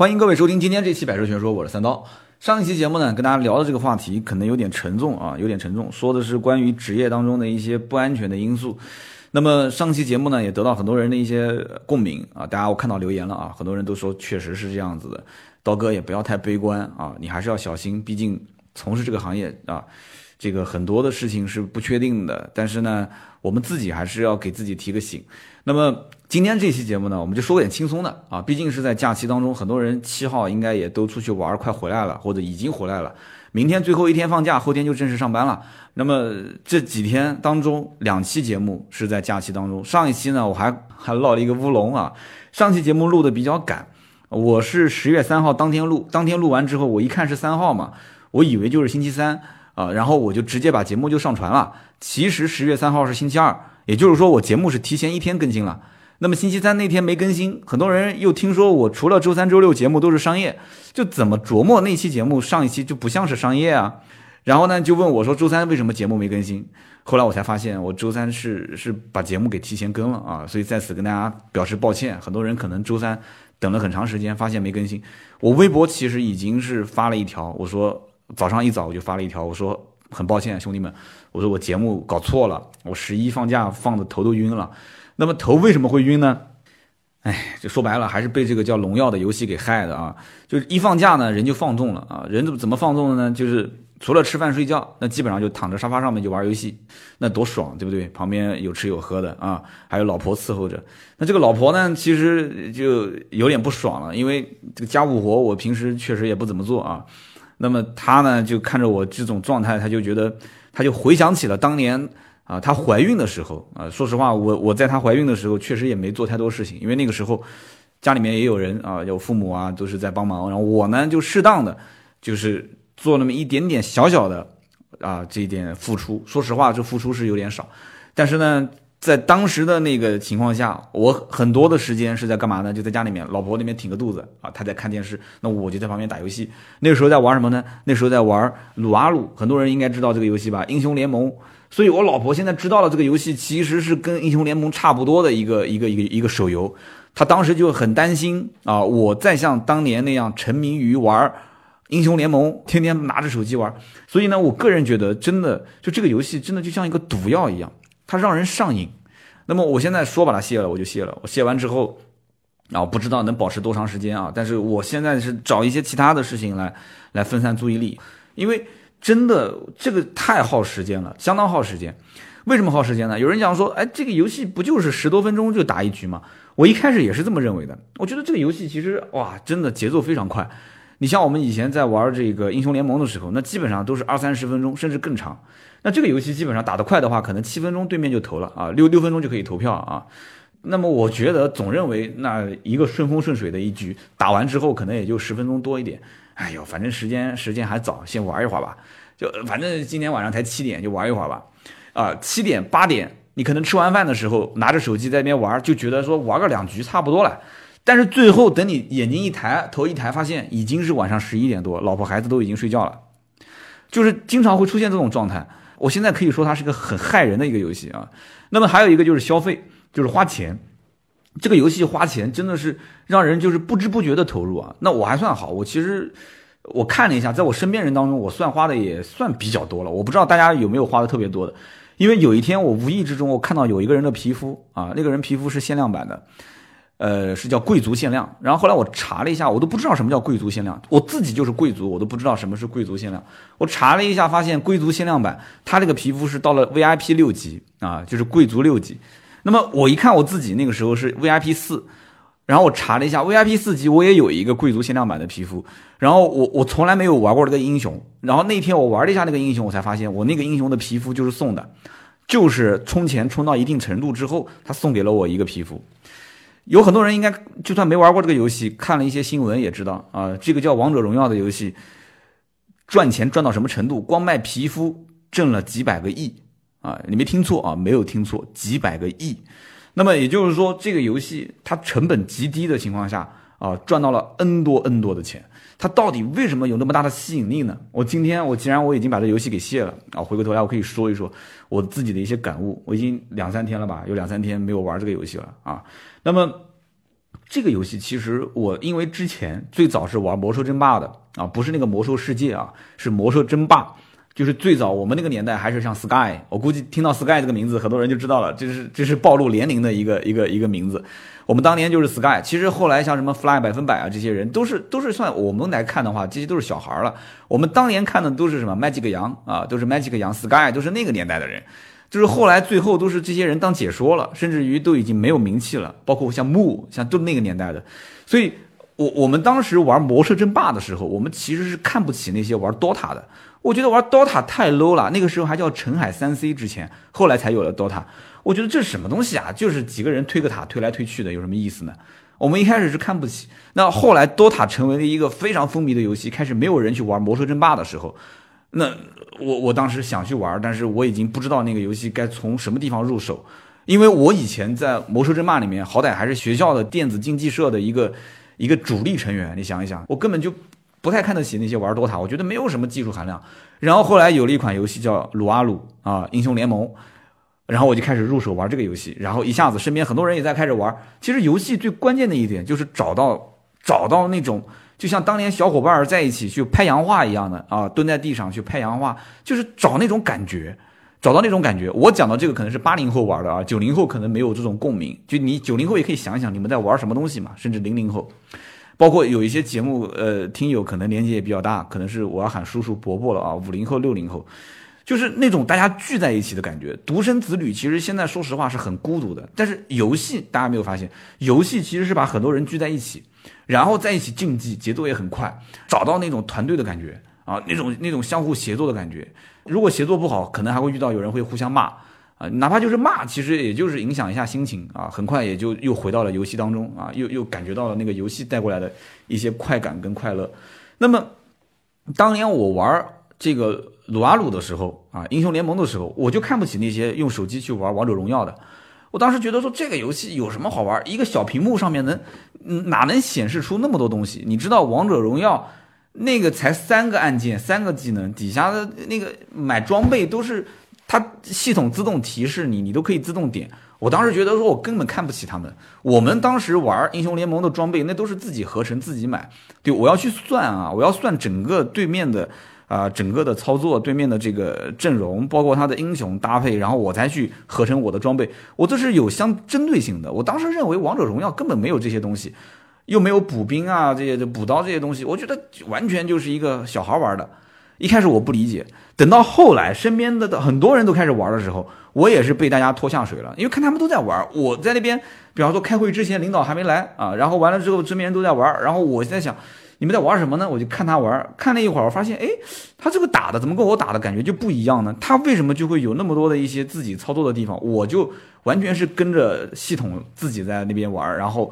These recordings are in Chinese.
欢迎各位收听今天这期《百车全说》，我是三刀。上一期节目呢，跟大家聊的这个话题可能有点沉重啊，有点沉重，说的是关于职业当中的一些不安全的因素。那么上期节目呢，也得到很多人的一些共鸣啊，大家我看到留言了啊，很多人都说确实是这样子的。刀哥也不要太悲观啊，你还是要小心，毕竟从事这个行业啊，这个很多的事情是不确定的。但是呢，我们自己还是要给自己提个醒。那么今天这期节目呢，我们就说点轻松的啊，毕竟是在假期当中，很多人七号应该也都出去玩，快回来了，或者已经回来了。明天最后一天放假，后天就正式上班了。那么这几天当中，两期节目是在假期当中。上一期呢，我还还落了一个乌龙啊，上期节目录的比较赶，我是十月三号当天录，当天录完之后，我一看是三号嘛，我以为就是星期三啊，然后我就直接把节目就上传了。其实十月三号是星期二。也就是说，我节目是提前一天更新了。那么星期三那天没更新，很多人又听说我除了周三、周六节目都是商业，就怎么琢磨那期节目上一期就不像是商业啊？然后呢，就问我说周三为什么节目没更新？后来我才发现，我周三是是把节目给提前更了啊，所以在此跟大家表示抱歉。很多人可能周三等了很长时间，发现没更新。我微博其实已经是发了一条，我说早上一早我就发了一条，我说。很抱歉，兄弟们，我说我节目搞错了，我十一放假放的头都晕了。那么头为什么会晕呢？哎，就说白了，还是被这个叫荣耀的游戏给害的啊！就是一放假呢，人就放纵了啊！人怎么怎么放纵的呢？就是除了吃饭睡觉，那基本上就躺在沙发上面就玩游戏，那多爽，对不对？旁边有吃有喝的啊，还有老婆伺候着。那这个老婆呢，其实就有点不爽了，因为这个家务活我平时确实也不怎么做啊。那么他呢，就看着我这种状态，他就觉得，他就回想起了当年啊，她怀孕的时候啊。说实话，我我在她怀孕的时候，确实也没做太多事情，因为那个时候家里面也有人啊，有父母啊，都是在帮忙。然后我呢，就适当的就是做那么一点点小小的啊，这一点付出。说实话，这付出是有点少，但是呢。在当时的那个情况下，我很多的时间是在干嘛呢？就在家里面，老婆那边挺个肚子啊，她在看电视，那我就在旁边打游戏。那时候在玩什么呢？那时候在玩撸啊撸，很多人应该知道这个游戏吧？英雄联盟。所以我老婆现在知道了这个游戏其实是跟英雄联盟差不多的一个一个一个一个手游，她当时就很担心啊，我再像当年那样沉迷于玩英雄联盟，天天拿着手机玩。所以呢，我个人觉得，真的就这个游戏真的就像一个毒药一样。它让人上瘾，那么我现在说把它卸了，我就卸了。我卸完之后，啊，不知道能保持多长时间啊。但是我现在是找一些其他的事情来来分散注意力，因为真的这个太耗时间了，相当耗时间。为什么耗时间呢？有人讲说，哎，这个游戏不就是十多分钟就打一局吗？我一开始也是这么认为的。我觉得这个游戏其实哇，真的节奏非常快。你像我们以前在玩这个英雄联盟的时候，那基本上都是二三十分钟，甚至更长。那这个游戏基本上打得快的话，可能七分钟对面就投了啊，六六分钟就可以投票啊。那么我觉得总认为那一个顺风顺水的一局打完之后，可能也就十分钟多一点。哎呦，反正时间时间还早，先玩一会儿吧。就反正今天晚上才七点，就玩一会儿吧。啊，七点八点，你可能吃完饭的时候拿着手机在那边玩，就觉得说玩个两局差不多了。但是最后等你眼睛一抬，头一抬，发现已经是晚上十一点多，老婆孩子都已经睡觉了。就是经常会出现这种状态。我现在可以说它是个很害人的一个游戏啊。那么还有一个就是消费，就是花钱。这个游戏花钱真的是让人就是不知不觉的投入啊。那我还算好，我其实我看了一下，在我身边人当中，我算花的也算比较多了。我不知道大家有没有花的特别多的，因为有一天我无意之中我看到有一个人的皮肤啊，那个人皮肤是限量版的。呃，是叫贵族限量。然后后来我查了一下，我都不知道什么叫贵族限量。我自己就是贵族，我都不知道什么是贵族限量。我查了一下，发现贵族限量版，它这个皮肤是到了 VIP 六级啊，就是贵族六级。那么我一看我自己那个时候是 VIP 四，然后我查了一下 VIP 四级，我也有一个贵族限量版的皮肤。然后我我从来没有玩过这个英雄。然后那天我玩了一下那个英雄，我才发现我那个英雄的皮肤就是送的，就是充钱充到一定程度之后，他送给了我一个皮肤。有很多人应该就算没玩过这个游戏，看了一些新闻也知道啊，这个叫《王者荣耀》的游戏，赚钱赚到什么程度？光卖皮肤挣了几百个亿啊！你没听错啊，没有听错，几百个亿。那么也就是说，这个游戏它成本极低的情况下啊，赚到了 N 多 N 多的钱。它到底为什么有那么大的吸引力呢？我今天我既然我已经把这游戏给卸了啊，回过头来我可以说一说我自己的一些感悟。我已经两三天了吧，有两三天没有玩这个游戏了啊。那么这个游戏其实我因为之前最早是玩魔兽争霸的啊，不是那个魔兽世界啊，是魔兽争霸。就是最早我们那个年代还是像 Sky，我估计听到 Sky 这个名字，很多人就知道了，这是这是暴露年龄的一个一个一个名字。我们当年就是 Sky，其实后来像什么 Fly 百分百啊，这些人都是都是算我们来看的话，这些都是小孩了。我们当年看的都是什么 Magic 羊啊，都是 Magic 羊 Sky，都是那个年代的人。就是后来最后都是这些人当解说了，甚至于都已经没有名气了，包括像木，像都那个年代的。所以，我我们当时玩魔兽争霸的时候，我们其实是看不起那些玩 DOTA 的。我觉得玩 DOTA 太 low 了，那个时候还叫澄海三 C 之前，后来才有了 DOTA。我觉得这是什么东西啊？就是几个人推个塔推来推去的，有什么意思呢？我们一开始是看不起，那后来 DOTA 成为了一个非常风靡的游戏，开始没有人去玩魔兽争霸的时候，那。我我当时想去玩，但是我已经不知道那个游戏该从什么地方入手，因为我以前在魔兽争霸里面，好歹还是学校的电子竞技社的一个一个主力成员。你想一想，我根本就不太看得起那些玩 DOTA，我觉得没有什么技术含量。然后后来有了一款游戏叫撸啊撸啊英雄联盟，然后我就开始入手玩这个游戏，然后一下子身边很多人也在开始玩。其实游戏最关键的一点就是找到找到那种。就像当年小伙伴在一起去拍洋画一样的啊，蹲在地上去拍洋画，就是找那种感觉，找到那种感觉。我讲的这个可能是八零后玩的啊，九零后可能没有这种共鸣。就你九零后也可以想一想你们在玩什么东西嘛，甚至零零后，包括有一些节目，呃，听友可能年纪也比较大，可能是我要喊叔叔伯伯了啊，五零后、六零后，就是那种大家聚在一起的感觉。独生子女其实现在说实话是很孤独的，但是游戏大家没有发现，游戏其实是把很多人聚在一起。然后在一起竞技，节奏也很快，找到那种团队的感觉啊，那种那种相互协作的感觉。如果协作不好，可能还会遇到有人会互相骂啊，哪怕就是骂，其实也就是影响一下心情啊，很快也就又回到了游戏当中啊，又又感觉到了那个游戏带过来的一些快感跟快乐。那么，当年我玩这个撸啊撸的时候啊，英雄联盟的时候，我就看不起那些用手机去玩王者荣耀的。我当时觉得说这个游戏有什么好玩？一个小屏幕上面能，哪能显示出那么多东西？你知道王者荣耀那个才三个按键，三个技能，底下的那个买装备都是它系统自动提示你，你都可以自动点。我当时觉得说我根本看不起他们。我们当时玩英雄联盟的装备，那都是自己合成自己买。对，我要去算啊，我要算整个对面的。啊，整个的操作，对面的这个阵容，包括他的英雄搭配，然后我才去合成我的装备，我这是有相针对性的。我当时认为王者荣耀根本没有这些东西，又没有补兵啊，这些补刀这些东西，我觉得完全就是一个小孩玩的。一开始我不理解，等到后来身边的很多人都开始玩的时候，我也是被大家拖下水了，因为看他们都在玩，我在那边，比方说开会之前领导还没来啊，然后完了之后身边人都在玩，然后我在想。你们在玩什么呢？我就看他玩，看了一会儿，我发现，哎，他这个打的怎么跟我打的感觉就不一样呢？他为什么就会有那么多的一些自己操作的地方？我就完全是跟着系统自己在那边玩，然后，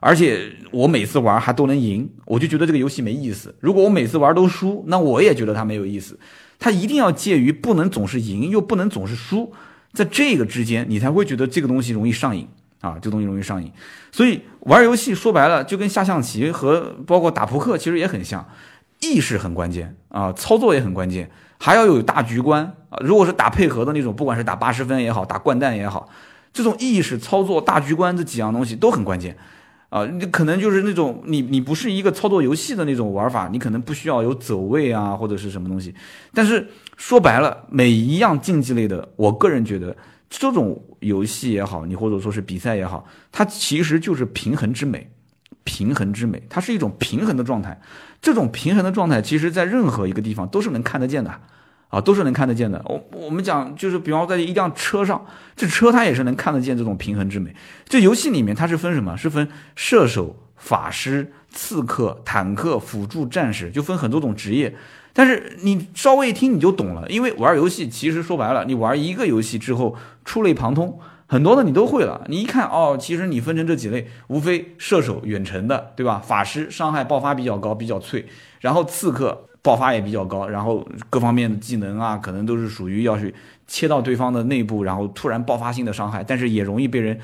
而且我每次玩还都能赢，我就觉得这个游戏没意思。如果我每次玩都输，那我也觉得它没有意思。它一定要介于不能总是赢，又不能总是输，在这个之间，你才会觉得这个东西容易上瘾。啊，这东西容易上瘾，所以玩游戏说白了就跟下象棋和包括打扑克其实也很像，意识很关键啊，操作也很关键，还要有大局观啊。如果是打配合的那种，不管是打八十分也好，打掼蛋也好，这种意识、操作、大局观这几样东西都很关键啊。你可能就是那种你你不是一个操作游戏的那种玩法，你可能不需要有走位啊或者是什么东西。但是说白了，每一样竞技类的，我个人觉得。这种游戏也好，你或者说是比赛也好，它其实就是平衡之美，平衡之美，它是一种平衡的状态。这种平衡的状态，其实在任何一个地方都是能看得见的，啊，都是能看得见的。我我们讲，就是比方在一辆车上，这车它也是能看得见这种平衡之美。这游戏里面它是分什么？是分射手、法师、刺客、坦克、辅助战士，就分很多种职业。但是你稍微一听你就懂了，因为玩游戏其实说白了，你玩一个游戏之后触类旁通，很多的你都会了。你一看哦，其实你分成这几类，无非射手远程的，对吧？法师伤害爆发比较高，比较脆，然后刺客爆发也比较高，然后各方面的技能啊，可能都是属于要去切到对方的内部，然后突然爆发性的伤害，但是也容易被人。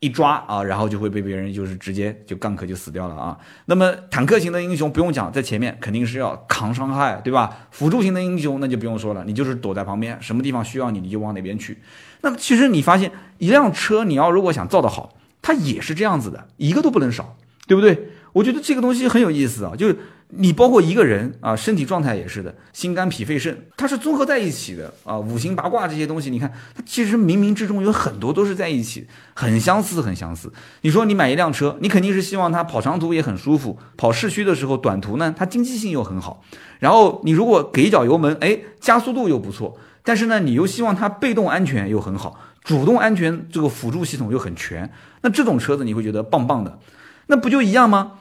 一抓啊，然后就会被别人就是直接就 gank 就死掉了啊。那么坦克型的英雄不用讲，在前面肯定是要扛伤害，对吧？辅助型的英雄那就不用说了，你就是躲在旁边，什么地方需要你你就往哪边去。那么其实你发现一辆车你要如果想造得好，它也是这样子的，一个都不能少，对不对？我觉得这个东西很有意思啊，就你包括一个人啊，身体状态也是的，心肝脾肺肾，它是综合在一起的啊。五行八卦这些东西，你看它其实冥冥之中有很多都是在一起，很相似，很相似。你说你买一辆车，你肯定是希望它跑长途也很舒服，跑市区的时候，短途呢它经济性又很好。然后你如果给一脚油门，哎，加速度又不错，但是呢，你又希望它被动安全又很好，主动安全这个辅助系统又很全，那这种车子你会觉得棒棒的，那不就一样吗？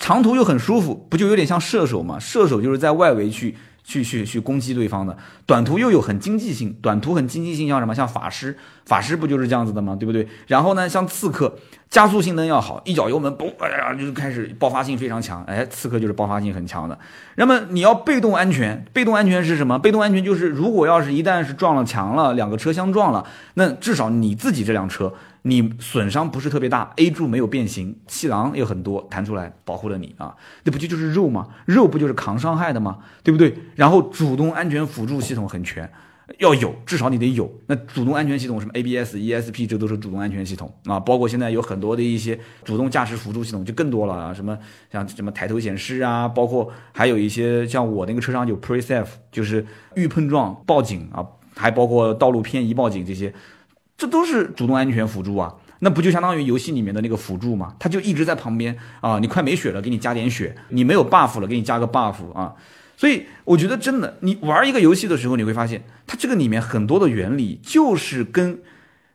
长途又很舒服，不就有点像射手吗？射手就是在外围去去去去攻击对方的。短途又有很经济性，短途很经济性，像什么？像法师，法师不就是这样子的吗？对不对？然后呢，像刺客，加速性能要好，一脚油门，嘣，哎呀，就开始爆发性非常强。哎，刺客就是爆发性很强的。那么你要被动安全，被动安全是什么？被动安全就是如果要是一旦是撞了墙了，两个车相撞了，那至少你自己这辆车。你损伤不是特别大，A 柱没有变形，气囊也很多，弹出来保护了你啊，那不就就是肉吗？肉不就是扛伤害的吗？对不对？然后主动安全辅助系统很全，要有，至少你得有。那主动安全系统什么 ABS、ESP，这都是主动安全系统啊。包括现在有很多的一些主动驾驶辅助系统就更多了啊，什么像什么抬头显示啊，包括还有一些像我那个车上有 PreSafe，就是预碰撞报警啊，还包括道路偏移报警这些。这都是主动安全辅助啊，那不就相当于游戏里面的那个辅助吗？它就一直在旁边啊，你快没血了，给你加点血；你没有 buff 了，给你加个 buff 啊。所以我觉得真的，你玩一个游戏的时候，你会发现它这个里面很多的原理就是跟，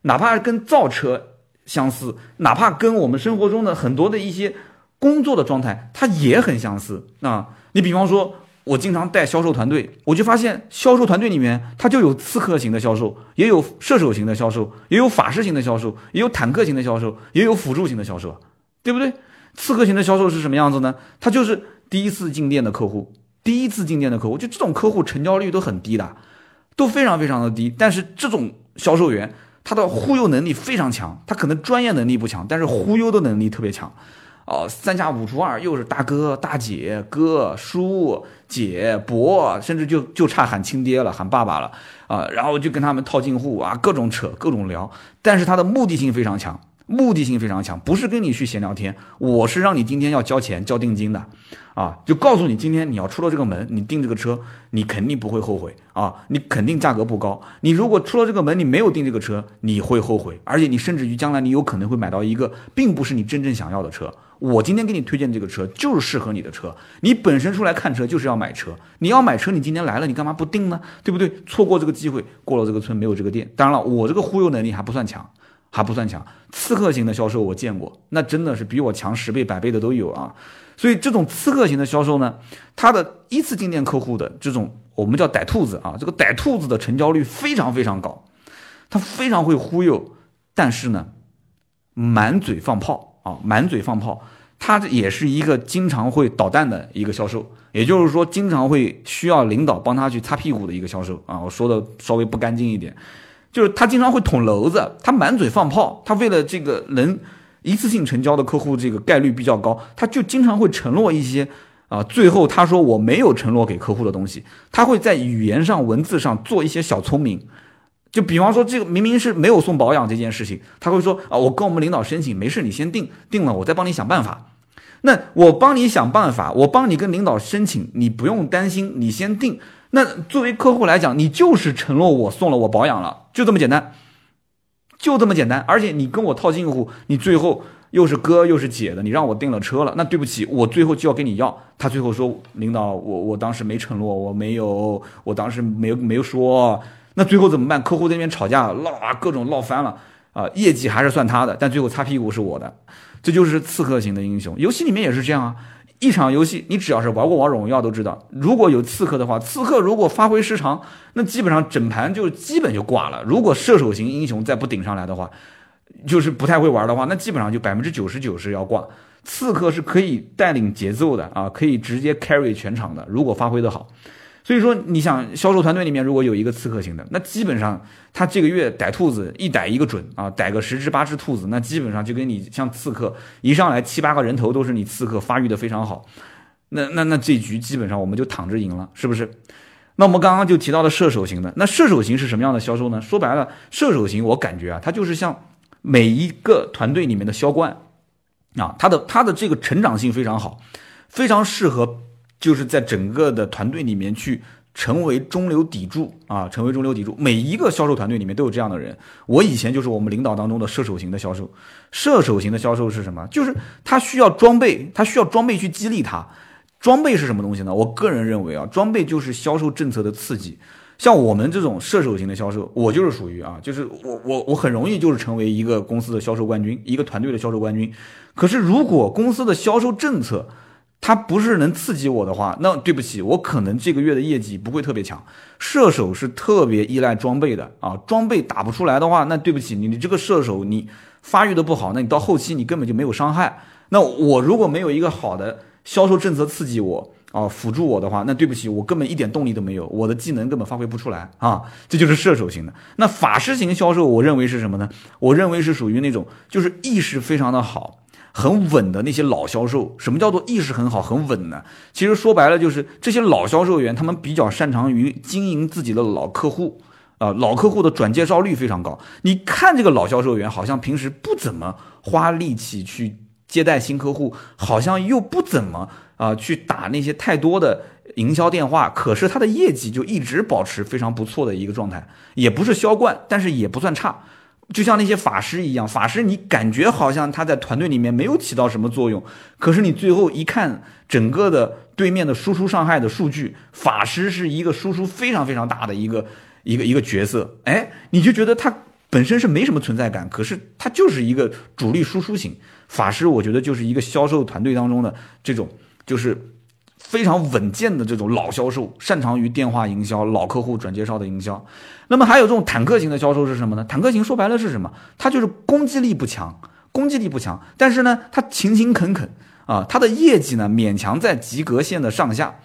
哪怕跟造车相似，哪怕跟我们生活中的很多的一些工作的状态，它也很相似啊。你比方说。我经常带销售团队，我就发现销售团队里面，他就有刺客型的销售，也有射手型的销售，也有法师型的销售，也有坦克型的销售，也有辅助型的销售，对不对？刺客型的销售是什么样子呢？他就是第一次进店的客户，第一次进店的客户，就这种客户成交率都很低的，都非常非常的低。但是这种销售员，他的忽悠能力非常强，他可能专业能力不强，但是忽悠的能力特别强。哦，三下五除二，又是大哥、大姐、哥、叔、姐、伯，甚至就就差喊亲爹了，喊爸爸了啊！然后就跟他们套近乎啊，各种扯，各种聊。但是他的目的性非常强，目的性非常强，不是跟你去闲聊天，我是让你今天要交钱、交定金的。啊，就告诉你，今天你要出了这个门，你订这个车，你肯定不会后悔啊！你肯定价格不高。你如果出了这个门，你没有订这个车，你会后悔，而且你甚至于将来你有可能会买到一个并不是你真正想要的车。我今天给你推荐这个车，就是适合你的车。你本身出来看车就是要买车，你要买车，你今天来了，你干嘛不定呢？对不对？错过这个机会，过了这个村没有这个店。当然了，我这个忽悠能力还不算强，还不算强。刺客型的销售我见过，那真的是比我强十倍、百倍的都有啊。所以这种刺客型的销售呢，他的一次进店客户的这种我们叫逮兔子啊，这个逮兔子的成交率非常非常高，他非常会忽悠，但是呢，满嘴放炮啊，满嘴放炮，他也是一个经常会捣蛋的一个销售，也就是说经常会需要领导帮他去擦屁股的一个销售。啊，我说的稍微不干净一点，就是他经常会捅娄子，他满嘴放炮，他为了这个能。一次性成交的客户这个概率比较高，他就经常会承诺一些，啊，最后他说我没有承诺给客户的东西，他会在语言上、文字上做一些小聪明，就比方说这个明明是没有送保养这件事情，他会说啊，我跟我们领导申请，没事，你先定，定了我再帮你想办法。那我帮你想办法，我帮你跟领导申请，你不用担心，你先定。那作为客户来讲，你就是承诺我送了我保养了，就这么简单。就这么简单，而且你跟我套近乎，你最后又是哥又是姐的，你让我订了车了，那对不起，我最后就要跟你要。他最后说，领导，我我当时没承诺，我没有，我当时没没有说，那最后怎么办？客户那边吵架闹啊，各种闹翻了啊，业绩还是算他的，但最后擦屁股是我的，这就是刺客型的英雄。游戏里面也是这样啊。一场游戏，你只要是玩过王者荣耀都知道，如果有刺客的话，刺客如果发挥失常，那基本上整盘就基本就挂了。如果射手型英雄再不顶上来的话，就是不太会玩的话，那基本上就百分之九十九是要挂。刺客是可以带领节奏的啊，可以直接 carry 全场的，如果发挥的好。所以说，你想销售团队里面如果有一个刺客型的，那基本上他这个月逮兔子一逮一个准啊，逮个十只八只兔子，那基本上就跟你像刺客一上来七八个人头都是你刺客发育的非常好，那那那这局基本上我们就躺着赢了，是不是？那我们刚刚就提到了射手型的，那射手型是什么样的销售呢？说白了，射手型我感觉啊，它就是像每一个团队里面的销冠啊，他的他的这个成长性非常好，非常适合就是在整个的团队里面去。成为中流砥柱啊！成为中流砥柱，每一个销售团队里面都有这样的人。我以前就是我们领导当中的射手型的销售。射手型的销售是什么？就是他需要装备，他需要装备去激励他。装备是什么东西呢？我个人认为啊，装备就是销售政策的刺激。像我们这种射手型的销售，我就是属于啊，就是我我我很容易就是成为一个公司的销售冠军，一个团队的销售冠军。可是如果公司的销售政策，它不是能刺激我的话，那对不起，我可能这个月的业绩不会特别强。射手是特别依赖装备的啊，装备打不出来的话，那对不起，你你这个射手你发育的不好，那你到后期你根本就没有伤害。那我如果没有一个好的销售政策刺激我啊，辅助我的话，那对不起，我根本一点动力都没有，我的技能根本发挥不出来啊。这就是射手型的。那法师型销售，我认为是什么呢？我认为是属于那种就是意识非常的好。很稳的那些老销售，什么叫做意识很好、很稳呢？其实说白了就是这些老销售员，他们比较擅长于经营自己的老客户，啊，老客户的转介绍率非常高。你看这个老销售员，好像平时不怎么花力气去接待新客户，好像又不怎么啊去打那些太多的营销电话，可是他的业绩就一直保持非常不错的一个状态，也不是销冠，但是也不算差。就像那些法师一样，法师你感觉好像他在团队里面没有起到什么作用，可是你最后一看整个的对面的输出伤害的数据，法师是一个输出非常非常大的一个一个一个角色，哎，你就觉得他本身是没什么存在感，可是他就是一个主力输出型法师，我觉得就是一个销售团队当中的这种就是。非常稳健的这种老销售，擅长于电话营销、老客户转介绍的营销。那么还有这种坦克型的销售是什么呢？坦克型说白了是什么？他就是攻击力不强，攻击力不强，但是呢，他勤勤恳恳啊，他的业绩呢勉强在及格线的上下，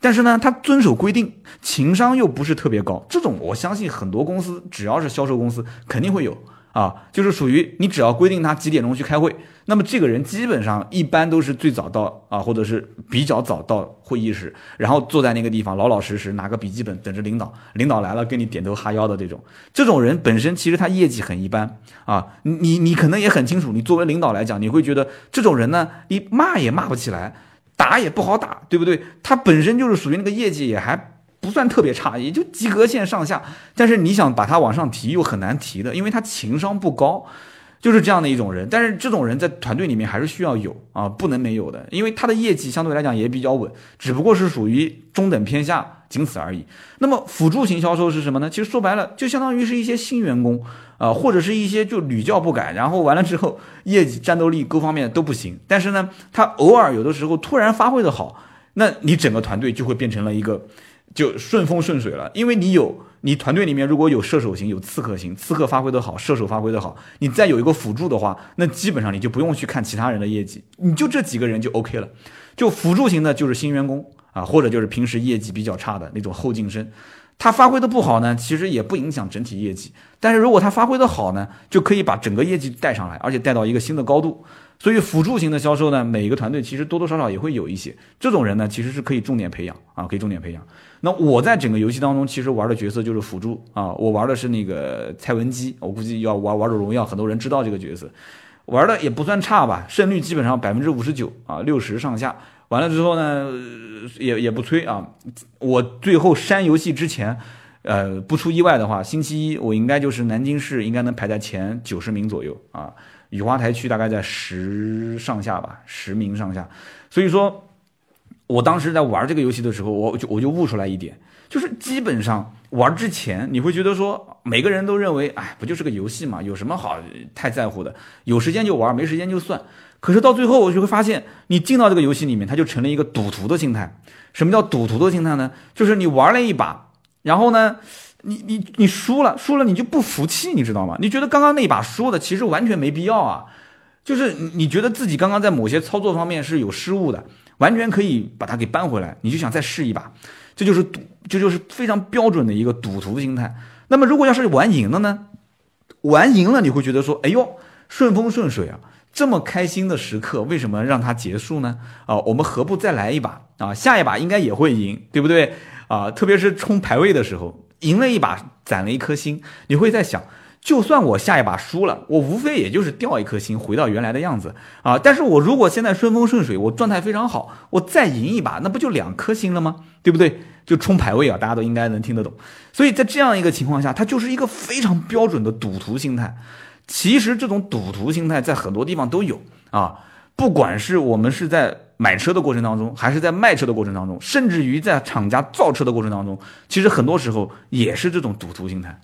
但是呢，他遵守规定，情商又不是特别高。这种我相信很多公司只要是销售公司肯定会有。啊，就是属于你只要规定他几点钟去开会，那么这个人基本上一般都是最早到啊，或者是比较早到会议室，然后坐在那个地方老老实实拿个笔记本等着领导，领导来了跟你点头哈腰的这种，这种人本身其实他业绩很一般啊，你你可能也很清楚，你作为领导来讲，你会觉得这种人呢，你骂也骂不起来，打也不好打，对不对？他本身就是属于那个业绩也还。不算特别差，也就及格线上下。但是你想把他往上提，又很难提的，因为他情商不高，就是这样的一种人。但是这种人在团队里面还是需要有啊，不能没有的，因为他的业绩相对来讲也比较稳，只不过是属于中等偏下，仅此而已。那么辅助型销售是什么呢？其实说白了，就相当于是一些新员工啊，或者是一些就屡教不改，然后完了之后业绩、战斗力各方面都不行。但是呢，他偶尔有的时候突然发挥的好，那你整个团队就会变成了一个。就顺风顺水了，因为你有你团队里面如果有射手型，有刺客型，刺客发挥的好，射手发挥的好，你再有一个辅助的话，那基本上你就不用去看其他人的业绩，你就这几个人就 OK 了。就辅助型的，就是新员工啊，或者就是平时业绩比较差的那种后进生，他发挥的不好呢，其实也不影响整体业绩，但是如果他发挥的好呢，就可以把整个业绩带上来，而且带到一个新的高度。所以辅助型的销售呢，每个团队其实多多少少也会有一些这种人呢，其实是可以重点培养啊，可以重点培养。那我在整个游戏当中，其实玩的角色就是辅助啊，我玩的是那个蔡文姬，我估计要玩王者荣耀，很多人知道这个角色，玩的也不算差吧，胜率基本上百分之五十九啊，六十上下。完了之后呢，也也不催啊，我最后删游戏之前，呃，不出意外的话，星期一我应该就是南京市应该能排在前九十名左右啊。雨花台区大概在十上下吧，十名上下。所以说，我当时在玩这个游戏的时候，我就我就悟出来一点，就是基本上玩之前，你会觉得说，每个人都认为，哎，不就是个游戏嘛，有什么好太在乎的？有时间就玩，没时间就算。可是到最后，我就会发现，你进到这个游戏里面，它就成了一个赌徒的心态。什么叫赌徒的心态呢？就是你玩了一把，然后呢？你你你输了，输了你就不服气，你知道吗？你觉得刚刚那把输的其实完全没必要啊，就是你觉得自己刚刚在某些操作方面是有失误的，完全可以把它给扳回来，你就想再试一把，这就是赌，这就是非常标准的一个赌徒心态。那么如果要是玩赢了呢？玩赢了你会觉得说，哎呦，顺风顺水啊，这么开心的时刻，为什么让它结束呢？啊，我们何不再来一把啊？下一把应该也会赢，对不对？啊，特别是冲排位的时候。赢了一把，攒了一颗心，你会在想，就算我下一把输了，我无非也就是掉一颗星，回到原来的样子啊。但是我如果现在顺风顺水，我状态非常好，我再赢一把，那不就两颗星了吗？对不对？就冲排位啊，大家都应该能听得懂。所以在这样一个情况下，它就是一个非常标准的赌徒心态。其实这种赌徒心态在很多地方都有啊，不管是我们是在买车的过程当中，还是在卖车的过程当中，甚至于在厂家造车的过程当中，其实很多时候也是这种赌徒心态。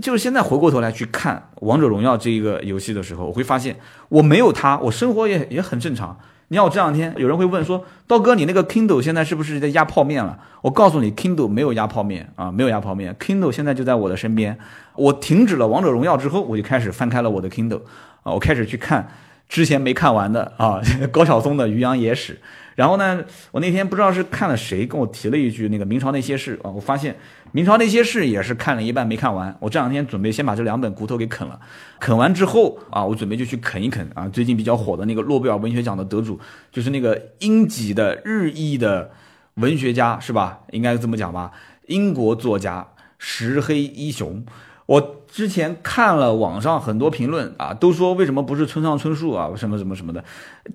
就是现在回过头来去看《王者荣耀》这一个游戏的时候，我会发现我没有它，我生活也也很正常。你看我这两天有人会问说，刀哥你那个 Kindle 现在是不是在压泡面了？我告诉你，Kindle 没有压泡面啊，没有压泡面，Kindle 现在就在我的身边。我停止了《王者荣耀》之后，我就开始翻开了我的 Kindle 啊，我开始去看之前没看完的啊 高晓松的《渔阳野史》。然后呢，我那天不知道是看了谁跟我提了一句那个明朝那些事啊，我发现明朝那些事也是看了一半没看完。我这两天准备先把这两本骨头给啃了，啃完之后啊，我准备就去啃一啃啊，最近比较火的那个诺贝尔文学奖的得主，就是那个英籍的日裔的文学家是吧？应该这么讲吧？英国作家石黑一雄。我之前看了网上很多评论啊，都说为什么不是村上春树啊，什么什么什么的，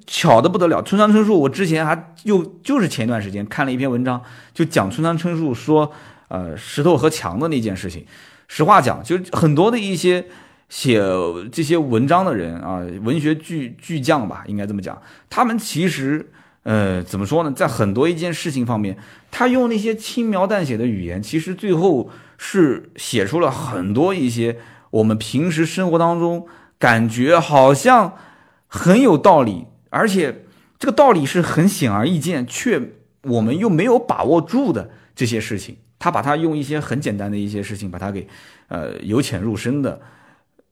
巧的不得了。村上春树，我之前还又就是前一段时间看了一篇文章，就讲村上春树说，呃，石头和墙的那件事情。实话讲，就很多的一些写这些文章的人啊，文学巨巨匠吧，应该这么讲，他们其实，呃，怎么说呢，在很多一件事情方面，他用那些轻描淡写的语言，其实最后。是写出了很多一些我们平时生活当中感觉好像很有道理，而且这个道理是很显而易见，却我们又没有把握住的这些事情。他把它用一些很简单的一些事情，把它给呃由浅入深的，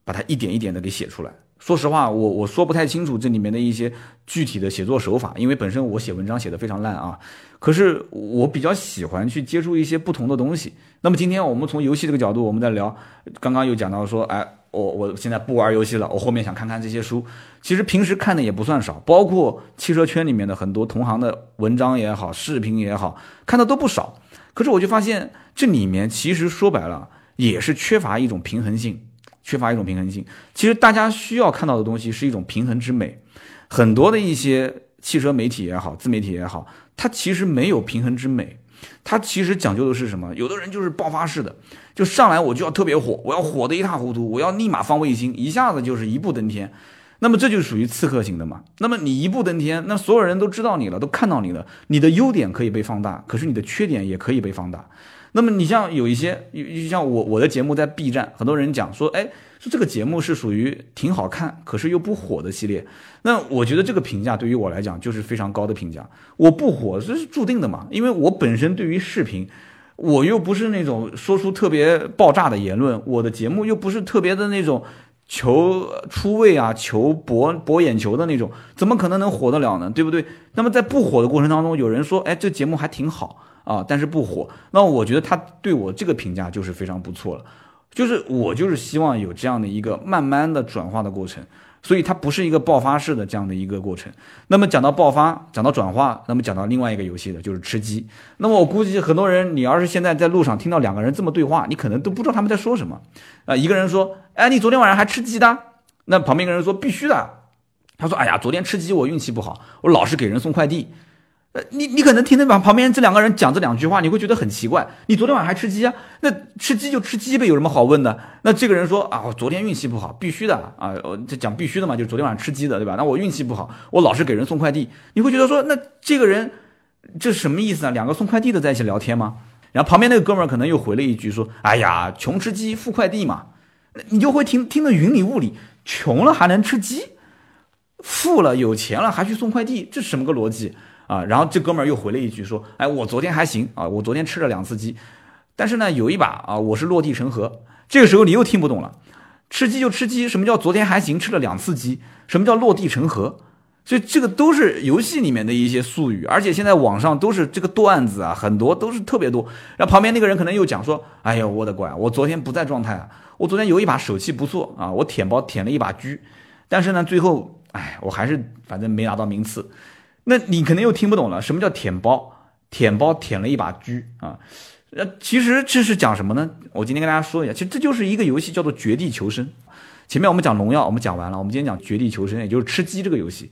把它一点一点的给写出来。说实话，我我说不太清楚这里面的一些具体的写作手法，因为本身我写文章写的非常烂啊。可是我比较喜欢去接触一些不同的东西。那么今天我们从游戏这个角度，我们在聊，刚刚又讲到说，哎，我我现在不玩游戏了，我后面想看看这些书。其实平时看的也不算少，包括汽车圈里面的很多同行的文章也好，视频也好，看的都不少。可是我就发现这里面其实说白了也是缺乏一种平衡性。缺乏一种平衡性，其实大家需要看到的东西是一种平衡之美。很多的一些汽车媒体也好，自媒体也好，它其实没有平衡之美。它其实讲究的是什么？有的人就是爆发式的，就上来我就要特别火，我要火得一塌糊涂，我要立马放卫星，一下子就是一步登天。那么这就属于刺客型的嘛？那么你一步登天，那所有人都知道你了，都看到你了，你的优点可以被放大，可是你的缺点也可以被放大。那么你像有一些，就像我我的节目在 B 站，很多人讲说，哎，说这个节目是属于挺好看，可是又不火的系列。那我觉得这个评价对于我来讲就是非常高的评价。我不火这是注定的嘛，因为我本身对于视频，我又不是那种说出特别爆炸的言论，我的节目又不是特别的那种求出位啊，求博博眼球的那种，怎么可能能火得了呢？对不对？那么在不火的过程当中，有人说，哎，这节目还挺好。啊，但是不火，那我觉得他对我这个评价就是非常不错了，就是我就是希望有这样的一个慢慢的转化的过程，所以它不是一个爆发式的这样的一个过程。那么讲到爆发，讲到转化，那么讲到另外一个游戏的就是吃鸡。那么我估计很多人，你要是现在在路上听到两个人这么对话，你可能都不知道他们在说什么。啊，一个人说，哎，你昨天晚上还吃鸡的？那旁边一个人说，必须的。他说，哎呀，昨天吃鸡我运气不好，我老是给人送快递。呃，你你可能听得旁旁边这两个人讲这两句话，你会觉得很奇怪。你昨天晚上还吃鸡啊？那吃鸡就吃鸡呗，有什么好问的？那这个人说啊，我昨天运气不好，必须的啊，这讲必须的嘛，就是昨天晚上吃鸡的，对吧？那我运气不好，我老是给人送快递，你会觉得说，那这个人这什么意思啊？两个送快递的在一起聊天吗？然后旁边那个哥们儿可能又回了一句说，哎呀，穷吃鸡，富快递嘛。你就会听听得云里雾里，穷了还能吃鸡，富了有钱了还去送快递，这什么个逻辑？啊，然后这哥们儿又回了一句说：“哎，我昨天还行啊，我昨天吃了两次鸡，但是呢，有一把啊，我是落地成盒。这个时候你又听不懂了，吃鸡就吃鸡，什么叫昨天还行，吃了两次鸡？什么叫落地成盒？所以这个都是游戏里面的一些术语，而且现在网上都是这个段子啊，很多都是特别多。然后旁边那个人可能又讲说：，哎呦，我的乖，我昨天不在状态啊，我昨天有一把手气不错啊，我舔包舔了一把狙，但是呢，最后，哎，我还是反正没拿到名次。”那你可能又听不懂了，什么叫舔包？舔包舔了一把狙啊，呃，其实这是讲什么呢？我今天跟大家说一下，其实这就是一个游戏，叫做《绝地求生》。前面我们讲农药，我们讲完了，我们今天讲《绝地求生》，也就是吃鸡这个游戏。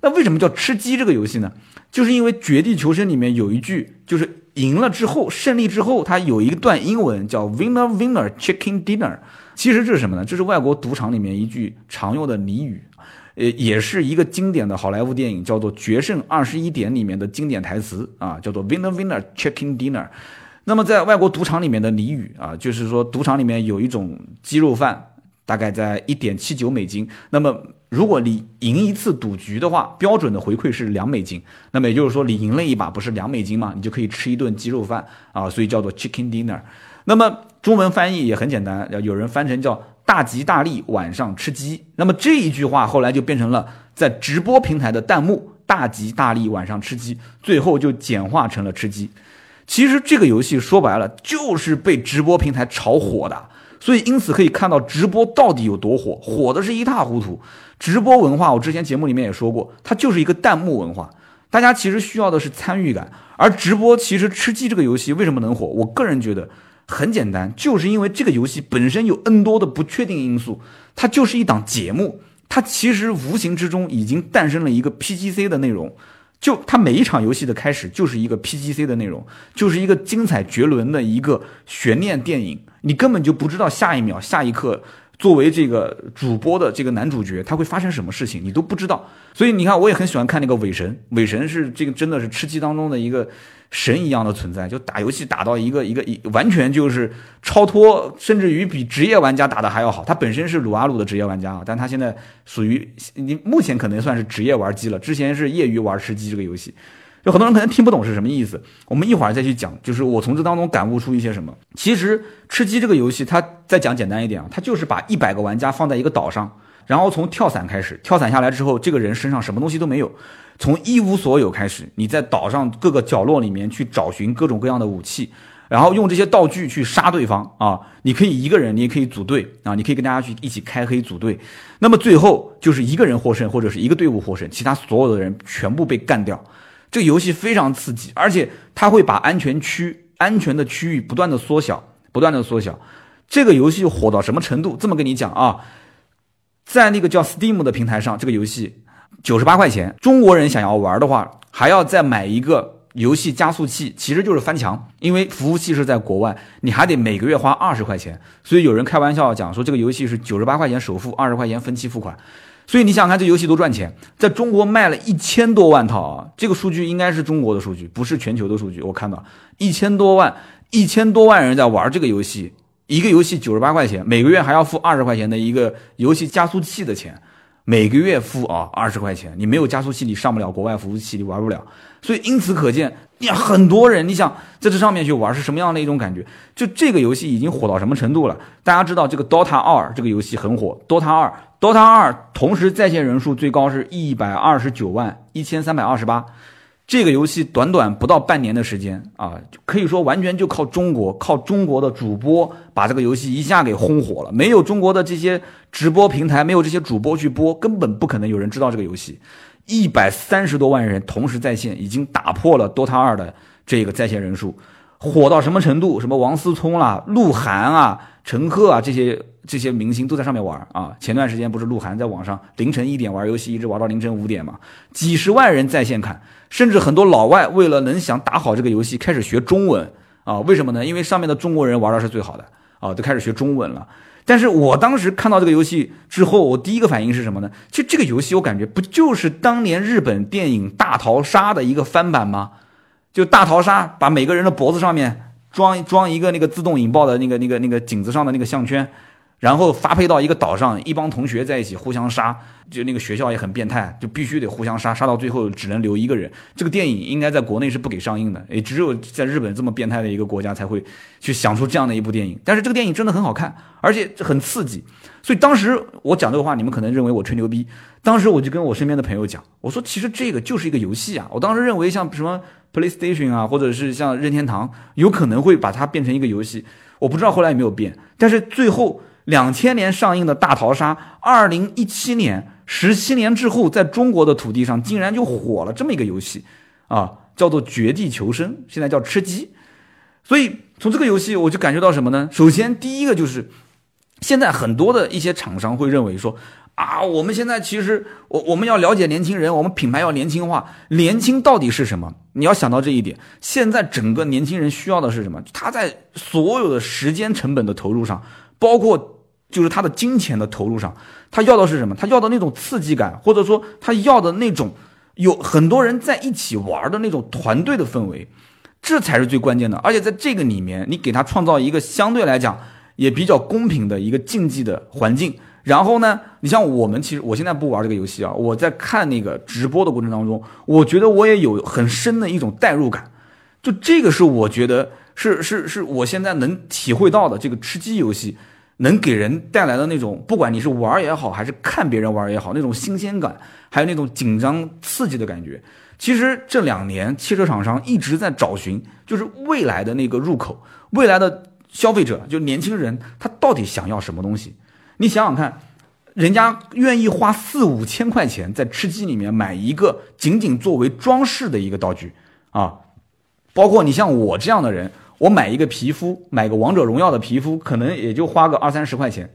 那为什么叫吃鸡这个游戏呢？就是因为《绝地求生》里面有一句，就是赢了之后，胜利之后，它有一段英文叫 “winner winner chicken dinner”。其实这是什么呢？这是外国赌场里面一句常用的俚语，呃，也是一个经典的好莱坞电影叫做《决胜二十一点》里面的经典台词啊，叫做 “winner winner chicken dinner”。那么在外国赌场里面的俚语啊，就是说赌场里面有一种鸡肉饭。大概在一点七九美金。那么，如果你赢一次赌局的话，标准的回馈是两美金。那么也就是说，你赢了一把，不是两美金吗？你就可以吃一顿鸡肉饭啊，所以叫做 chicken dinner。那么中文翻译也很简单，有人翻成叫大吉大利晚上吃鸡。那么这一句话后来就变成了在直播平台的弹幕“大吉大利晚上吃鸡”，最后就简化成了吃鸡。其实这个游戏说白了就是被直播平台炒火的。所以，因此可以看到直播到底有多火，火的是一塌糊涂。直播文化，我之前节目里面也说过，它就是一个弹幕文化。大家其实需要的是参与感，而直播其实吃鸡这个游戏为什么能火？我个人觉得很简单，就是因为这个游戏本身有 N 多的不确定因素，它就是一档节目，它其实无形之中已经诞生了一个 PGC 的内容。就它每一场游戏的开始就是一个 PGC 的内容，就是一个精彩绝伦的一个悬念电影，你根本就不知道下一秒、下一刻，作为这个主播的这个男主角他会发生什么事情，你都不知道。所以你看，我也很喜欢看那个《伪神》，《伪神》是这个真的是吃鸡当中的一个。神一样的存在，就打游戏打到一个一个一，完全就是超脱，甚至于比职业玩家打的还要好。他本身是撸啊撸的职业玩家啊，但他现在属于你目前可能算是职业玩机了。之前是业余玩吃鸡这个游戏，有很多人可能听不懂是什么意思。我们一会儿再去讲，就是我从这当中感悟出一些什么。其实吃鸡这个游戏，它再讲简单一点啊，它就是把一百个玩家放在一个岛上，然后从跳伞开始，跳伞下来之后，这个人身上什么东西都没有。从一无所有开始，你在岛上各个角落里面去找寻各种各样的武器，然后用这些道具去杀对方啊！你可以一个人，你也可以组队啊！你可以跟大家去一起开黑组队。那么最后就是一个人获胜，或者是一个队伍获胜，其他所有的人全部被干掉。这个游戏非常刺激，而且它会把安全区、安全的区域不断的缩小，不断的缩小。这个游戏火到什么程度？这么跟你讲啊，在那个叫 Steam 的平台上，这个游戏。九十八块钱，中国人想要玩的话，还要再买一个游戏加速器，其实就是翻墙，因为服务器是在国外，你还得每个月花二十块钱。所以有人开玩笑讲说，这个游戏是九十八块钱首付，二十块钱分期付款。所以你想看这游戏多赚钱，在中国卖了一千多万套啊！这个数据应该是中国的数据，不是全球的数据。我看到一千多万，一千多万人在玩这个游戏，一个游戏九十八块钱，每个月还要付二十块钱的一个游戏加速器的钱。每个月付啊二十块钱，你没有加速器，你上不了国外服务器，你玩不了。所以因此可见，呀，很多人你想在这上面去玩是什么样的一种感觉？就这个游戏已经火到什么程度了？大家知道这个 DOTA 二这个游戏很火，DOTA 二，DOTA 二同时在线人数最高是一百二十九万一千三百二十八。这个游戏短短不到半年的时间啊，可以说完全就靠中国，靠中国的主播把这个游戏一下给轰火了。没有中国的这些直播平台，没有这些主播去播，根本不可能有人知道这个游戏。一百三十多万人同时在线，已经打破了 DOTA 二的这个在线人数，火到什么程度？什么王思聪啦、鹿晗啊、陈赫啊这些。这些明星都在上面玩啊！前段时间不是鹿晗在网上凌晨一点玩游戏，一直玩到凌晨五点嘛？几十万人在线看，甚至很多老外为了能想打好这个游戏，开始学中文啊？为什么呢？因为上面的中国人玩的是最好的啊，都开始学中文了。但是我当时看到这个游戏之后，我第一个反应是什么呢？其实这个游戏我感觉不就是当年日本电影《大逃杀》的一个翻版吗？就大逃杀，把每个人的脖子上面装装一个那个自动引爆的那个那个那个颈子上的那个项圈。然后发配到一个岛上，一帮同学在一起互相杀，就那个学校也很变态，就必须得互相杀，杀到最后只能留一个人。这个电影应该在国内是不给上映的，也只有在日本这么变态的一个国家才会去想出这样的一部电影。但是这个电影真的很好看，而且很刺激。所以当时我讲这个话，你们可能认为我吹牛逼。当时我就跟我身边的朋友讲，我说其实这个就是一个游戏啊。我当时认为像什么 PlayStation 啊，或者是像任天堂，有可能会把它变成一个游戏。我不知道后来有没有变，但是最后。两千年上映的大逃杀，二零一七年，十七年之后，在中国的土地上竟然就火了这么一个游戏，啊，叫做绝地求生，现在叫吃鸡。所以从这个游戏我就感觉到什么呢？首先第一个就是，现在很多的一些厂商会认为说。啊，我们现在其实我我们要了解年轻人，我们品牌要年轻化。年轻到底是什么？你要想到这一点。现在整个年轻人需要的是什么？他在所有的时间成本的投入上，包括就是他的金钱的投入上，他要的是什么？他要的那种刺激感，或者说他要的那种有很多人在一起玩的那种团队的氛围，这才是最关键的。而且在这个里面，你给他创造一个相对来讲也比较公平的一个竞技的环境。然后呢？你像我们，其实我现在不玩这个游戏啊。我在看那个直播的过程当中，我觉得我也有很深的一种代入感。就这个是我觉得是是是我现在能体会到的，这个吃鸡游戏能给人带来的那种，不管你是玩也好，还是看别人玩也好，那种新鲜感，还有那种紧张刺激的感觉。其实这两年汽车厂商一直在找寻，就是未来的那个入口，未来的消费者，就年轻人，他到底想要什么东西？你想想看，人家愿意花四五千块钱在吃鸡里面买一个仅仅作为装饰的一个道具啊，包括你像我这样的人，我买一个皮肤，买个王者荣耀的皮肤，可能也就花个二三十块钱，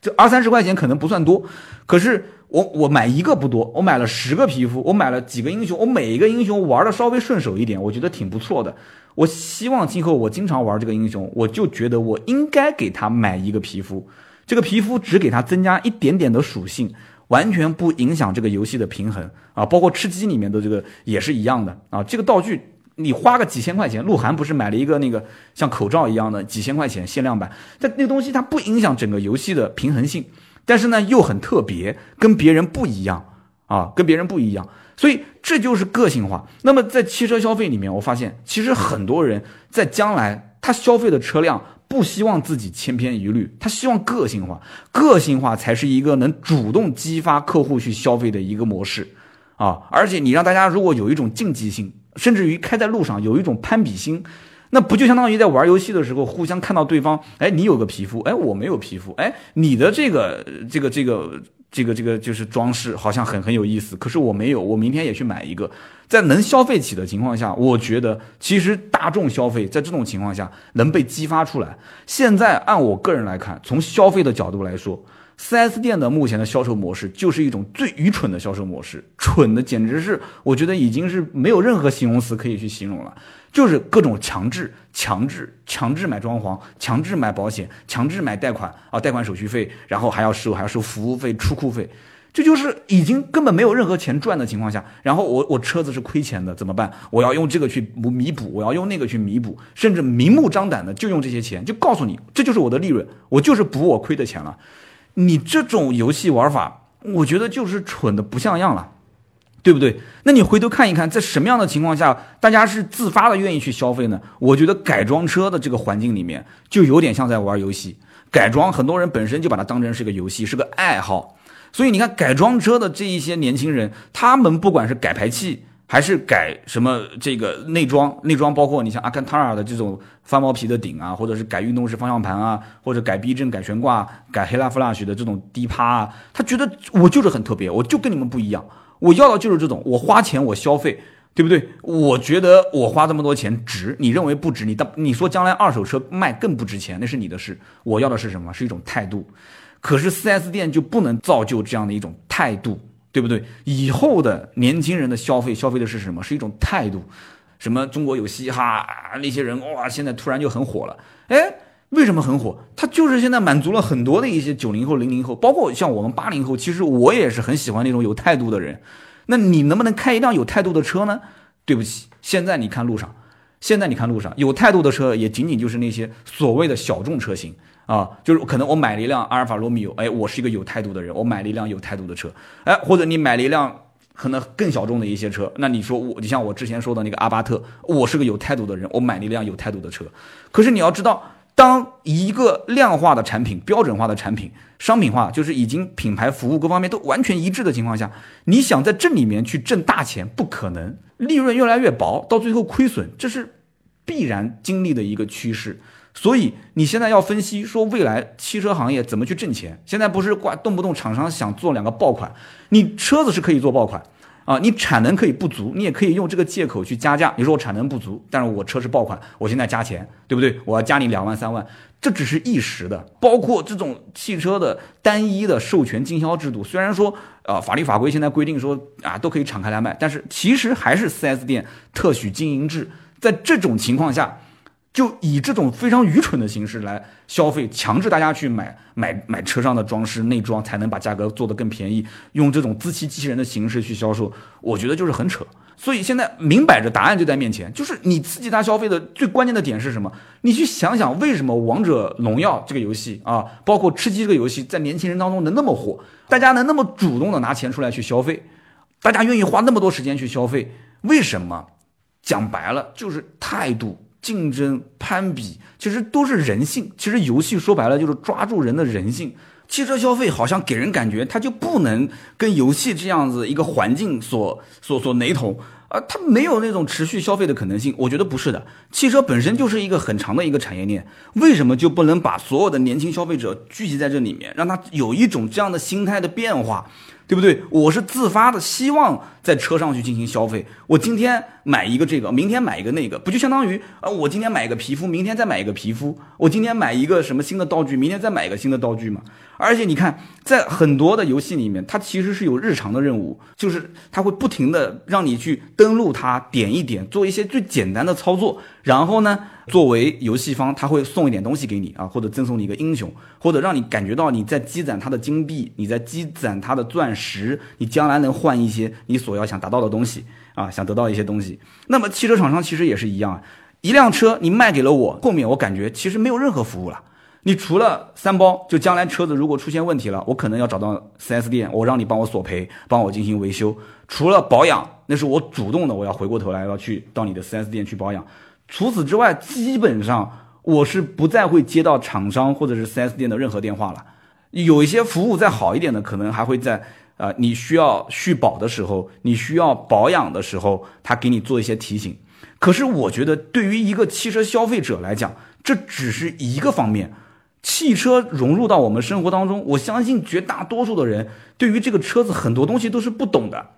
这二三十块钱可能不算多，可是我我买一个不多，我买了十个皮肤，我买了几个英雄，我每一个英雄玩的稍微顺手一点，我觉得挺不错的。我希望今后我经常玩这个英雄，我就觉得我应该给他买一个皮肤。这个皮肤只给它增加一点点的属性，完全不影响这个游戏的平衡啊！包括吃鸡里面的这个也是一样的啊！这个道具你花个几千块钱，鹿晗不是买了一个那个像口罩一样的几千块钱限量版，但那个东西它不影响整个游戏的平衡性，但是呢又很特别，跟别人不一样啊，跟别人不一样，所以这就是个性化。那么在汽车消费里面，我发现其实很多人在将来他消费的车辆。不希望自己千篇一律，他希望个性化，个性化才是一个能主动激发客户去消费的一个模式，啊！而且你让大家如果有一种竞技性，甚至于开在路上有一种攀比心，那不就相当于在玩游戏的时候互相看到对方，哎，你有个皮肤，哎，我没有皮肤，哎，你的这个这个这个。这个这个就是装饰，好像很很有意思。可是我没有，我明天也去买一个。在能消费起的情况下，我觉得其实大众消费在这种情况下能被激发出来。现在按我个人来看，从消费的角度来说，4S 店的目前的销售模式就是一种最愚蠢的销售模式，蠢的简直是我觉得已经是没有任何形容词可以去形容了。就是各种强制、强制、强制买装潢，强制买保险，强制买贷款啊，贷款手续费，然后还要收，还要收服务费、出库费，这就是已经根本没有任何钱赚的情况下，然后我我车子是亏钱的，怎么办？我要用这个去弥补，我要用那个去弥补，甚至明目张胆的就用这些钱，就告诉你这就是我的利润，我就是补我亏的钱了。你这种游戏玩法，我觉得就是蠢的不像样了。对不对？那你回头看一看，在什么样的情况下，大家是自发的愿意去消费呢？我觉得改装车的这个环境里面，就有点像在玩游戏。改装，很多人本身就把它当成是个游戏，是个爱好。所以你看，改装车的这一些年轻人，他们不管是改排气，还是改什么这个内装，内装包括你像阿坎塔尔的这种翻毛皮的顶啊，或者是改运动式方向盘啊，或者改避震、改悬挂、改黑拉 flash 的这种低趴啊，他觉得我就是很特别，我就跟你们不一样。我要的就是这种，我花钱我消费，对不对？我觉得我花这么多钱值，你认为不值？你当你说将来二手车卖更不值钱，那是你的事。我要的是什么？是一种态度。可是 4S 店就不能造就这样的一种态度，对不对？以后的年轻人的消费，消费的是什么？是一种态度。什么中国有嘻哈那些人哇，现在突然就很火了。哎，为什么很火？他就是现在满足了很多的一些九零后、零零后，包括像我们八零后。其实我也是很喜欢那种有态度的人。那你能不能开一辆有态度的车呢？对不起，现在你看路上，现在你看路上有态度的车也仅仅就是那些所谓的小众车型啊，就是可能我买了一辆阿尔法罗密欧，哎，我是一个有态度的人，我买了一辆有态度的车，哎，或者你买了一辆可能更小众的一些车，那你说我，你像我之前说的那个阿巴特，我是个有态度的人，我买了一辆有态度的车，可是你要知道。当一个量化的产品、标准化的产品、商品化，就是已经品牌服务各方面都完全一致的情况下，你想在这里面去挣大钱，不可能，利润越来越薄，到最后亏损，这是必然经历的一个趋势。所以你现在要分析说未来汽车行业怎么去挣钱。现在不是挂动不动厂商想做两个爆款，你车子是可以做爆款。啊，你产能可以不足，你也可以用这个借口去加价。你说我产能不足，但是我车是爆款，我现在加钱，对不对？我要加你两万三万，这只是一时的。包括这种汽车的单一的授权经销制度，虽然说呃法律法规现在规定说啊都可以敞开来卖，但是其实还是 4S 店特许经营制。在这种情况下。就以这种非常愚蠢的形式来消费，强制大家去买买买车上的装饰内装，才能把价格做得更便宜。用这种自欺欺人的形式去销售，我觉得就是很扯。所以现在明摆着答案就在面前，就是你刺激他消费的最关键的点是什么？你去想想，为什么王者荣耀这个游戏啊，包括吃鸡这个游戏，在年轻人当中能那么火，大家能那么主动的拿钱出来去消费，大家愿意花那么多时间去消费，为什么？讲白了就是态度。竞争攀比其实都是人性，其实游戏说白了就是抓住人的人性。汽车消费好像给人感觉它就不能跟游戏这样子一个环境所所所雷同啊，它没有那种持续消费的可能性。我觉得不是的，汽车本身就是一个很长的一个产业链，为什么就不能把所有的年轻消费者聚集在这里面，让他有一种这样的心态的变化？对不对？我是自发的，希望在车上去进行消费。我今天买一个这个，明天买一个那个，不就相当于啊？我今天买一个皮肤，明天再买一个皮肤。我今天买一个什么新的道具，明天再买一个新的道具嘛？而且你看，在很多的游戏里面，它其实是有日常的任务，就是它会不停的让你去登录它，点一点，做一些最简单的操作，然后呢？作为游戏方，他会送一点东西给你啊，或者赠送你一个英雄，或者让你感觉到你在积攒他的金币，你在积攒他的钻石，你将来能换一些你所要想达到的东西啊，想得到一些东西。那么汽车厂商其实也是一样，一辆车你卖给了我，后面我感觉其实没有任何服务了。你除了三包，就将来车子如果出现问题了，我可能要找到 4S 店，我让你帮我索赔，帮我进行维修。除了保养，那是我主动的，我要回过头来要去到你的 4S 店去保养。除此之外，基本上我是不再会接到厂商或者是 4S 店的任何电话了。有一些服务再好一点的，可能还会在呃你需要续保的时候，你需要保养的时候，他给你做一些提醒。可是我觉得，对于一个汽车消费者来讲，这只是一个方面。汽车融入到我们生活当中，我相信绝大多数的人对于这个车子很多东西都是不懂的。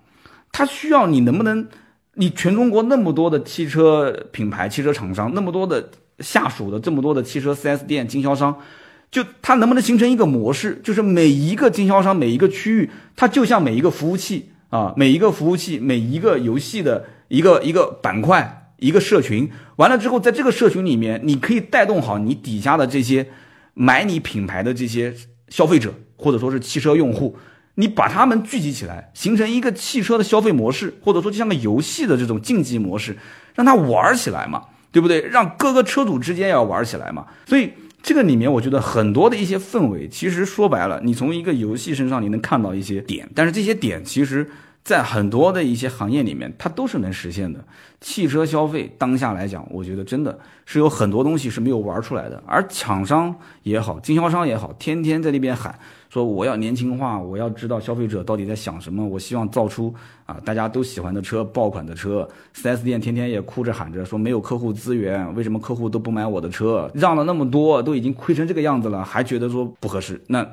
他需要你能不能？你全中国那么多的汽车品牌、汽车厂商，那么多的下属的这么多的汽车 4S 店经销商，就它能不能形成一个模式？就是每一个经销商、每一个区域，它就像每一个服务器啊，每一个服务器、每一个游戏的一个一个板块、一个社群。完了之后，在这个社群里面，你可以带动好你底下的这些买你品牌的这些消费者，或者说是汽车用户。你把他们聚集起来，形成一个汽车的消费模式，或者说就像个游戏的这种竞技模式，让他玩起来嘛，对不对？让各个车主之间要玩起来嘛。所以这个里面，我觉得很多的一些氛围，其实说白了，你从一个游戏身上你能看到一些点，但是这些点其实。在很多的一些行业里面，它都是能实现的。汽车消费当下来讲，我觉得真的是有很多东西是没有玩出来的。而厂商也好，经销商也好，天天在那边喊说我要年轻化，我要知道消费者到底在想什么，我希望造出啊大家都喜欢的车，爆款的车。4S 店天天也哭着喊着说没有客户资源，为什么客户都不买我的车？让了那么多，都已经亏成这个样子了，还觉得说不合适？那。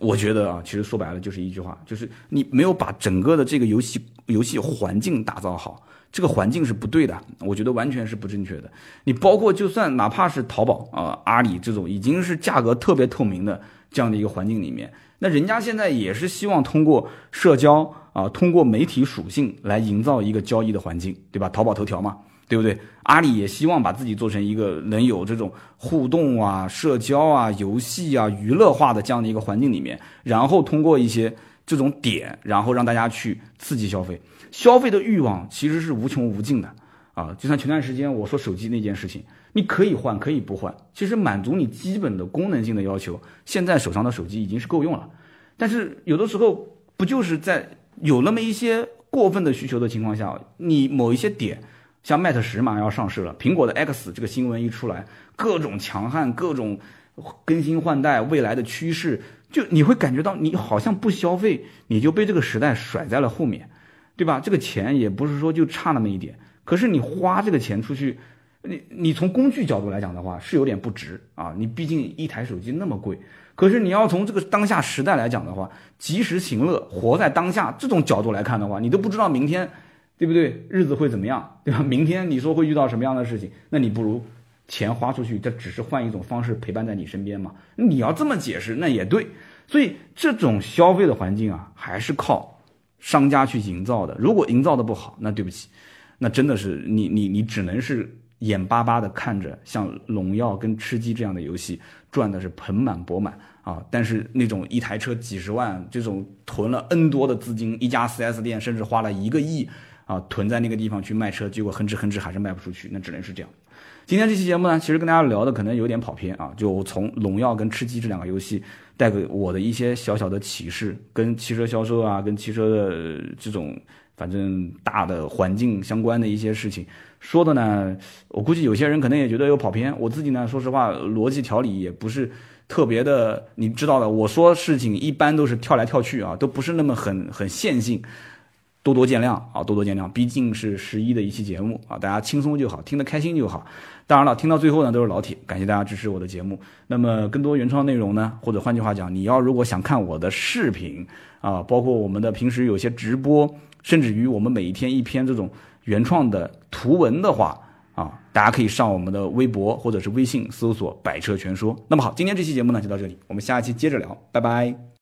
我觉得啊，其实说白了就是一句话，就是你没有把整个的这个游戏游戏环境打造好，这个环境是不对的。我觉得完全是不正确的。你包括就算哪怕是淘宝啊、阿里这种已经是价格特别透明的这样的一个环境里面，那人家现在也是希望通过社交啊，通过媒体属性来营造一个交易的环境，对吧？淘宝头条嘛。对不对？阿里也希望把自己做成一个能有这种互动啊、社交啊、游戏啊、娱乐化的这样的一个环境里面，然后通过一些这种点，然后让大家去刺激消费。消费的欲望其实是无穷无尽的啊！就像前段时间我说手机那件事情，你可以换，可以不换，其实满足你基本的功能性的要求，现在手上的手机已经是够用了。但是有的时候不就是在有那么一些过分的需求的情况下，你某一些点。像 Mate 十马上要上市了，苹果的 X 这个新闻一出来，各种强悍，各种更新换代，未来的趋势，就你会感觉到你好像不消费，你就被这个时代甩在了后面，对吧？这个钱也不是说就差那么一点，可是你花这个钱出去，你你从工具角度来讲的话，是有点不值啊。你毕竟一台手机那么贵，可是你要从这个当下时代来讲的话，及时行乐，活在当下这种角度来看的话，你都不知道明天，对不对？日子会怎么样，对吧？明天你说会遇到什么样的事情，那你不如钱花出去，这只是换一种方式陪伴在你身边嘛。你要这么解释，那也对。所以这种消费的环境啊，还是靠商家去营造的。如果营造的不好，那对不起，那真的是你你你只能是。眼巴巴的看着像荣耀跟吃鸡这样的游戏赚的是盆满钵满啊，但是那种一台车几十万，这种囤了 N 多的资金，一家 4S 店甚至花了一个亿啊囤在那个地方去卖车，结果哼哧哼哧还是卖不出去，那只能是这样。今天这期节目呢，其实跟大家聊的可能有点跑偏啊，就从荣耀跟吃鸡这两个游戏带给我的一些小小的启示，跟汽车销售啊，跟汽车的这种。反正大的环境相关的一些事情说的呢，我估计有些人可能也觉得有跑偏。我自己呢，说实话，逻辑条理也不是特别的，你知道的。我说事情一般都是跳来跳去啊，都不是那么很很线性，多多见谅啊，多多见谅。毕竟是十一的一期节目啊，大家轻松就好，听得开心就好。当然了，听到最后呢都是老铁，感谢大家支持我的节目。那么更多原创内容呢，或者换句话讲，你要如果想看我的视频啊，包括我们的平时有些直播。甚至于我们每一天一篇这种原创的图文的话啊，大家可以上我们的微博或者是微信搜索“百车全说”。那么好，今天这期节目呢就到这里，我们下一期接着聊，拜拜。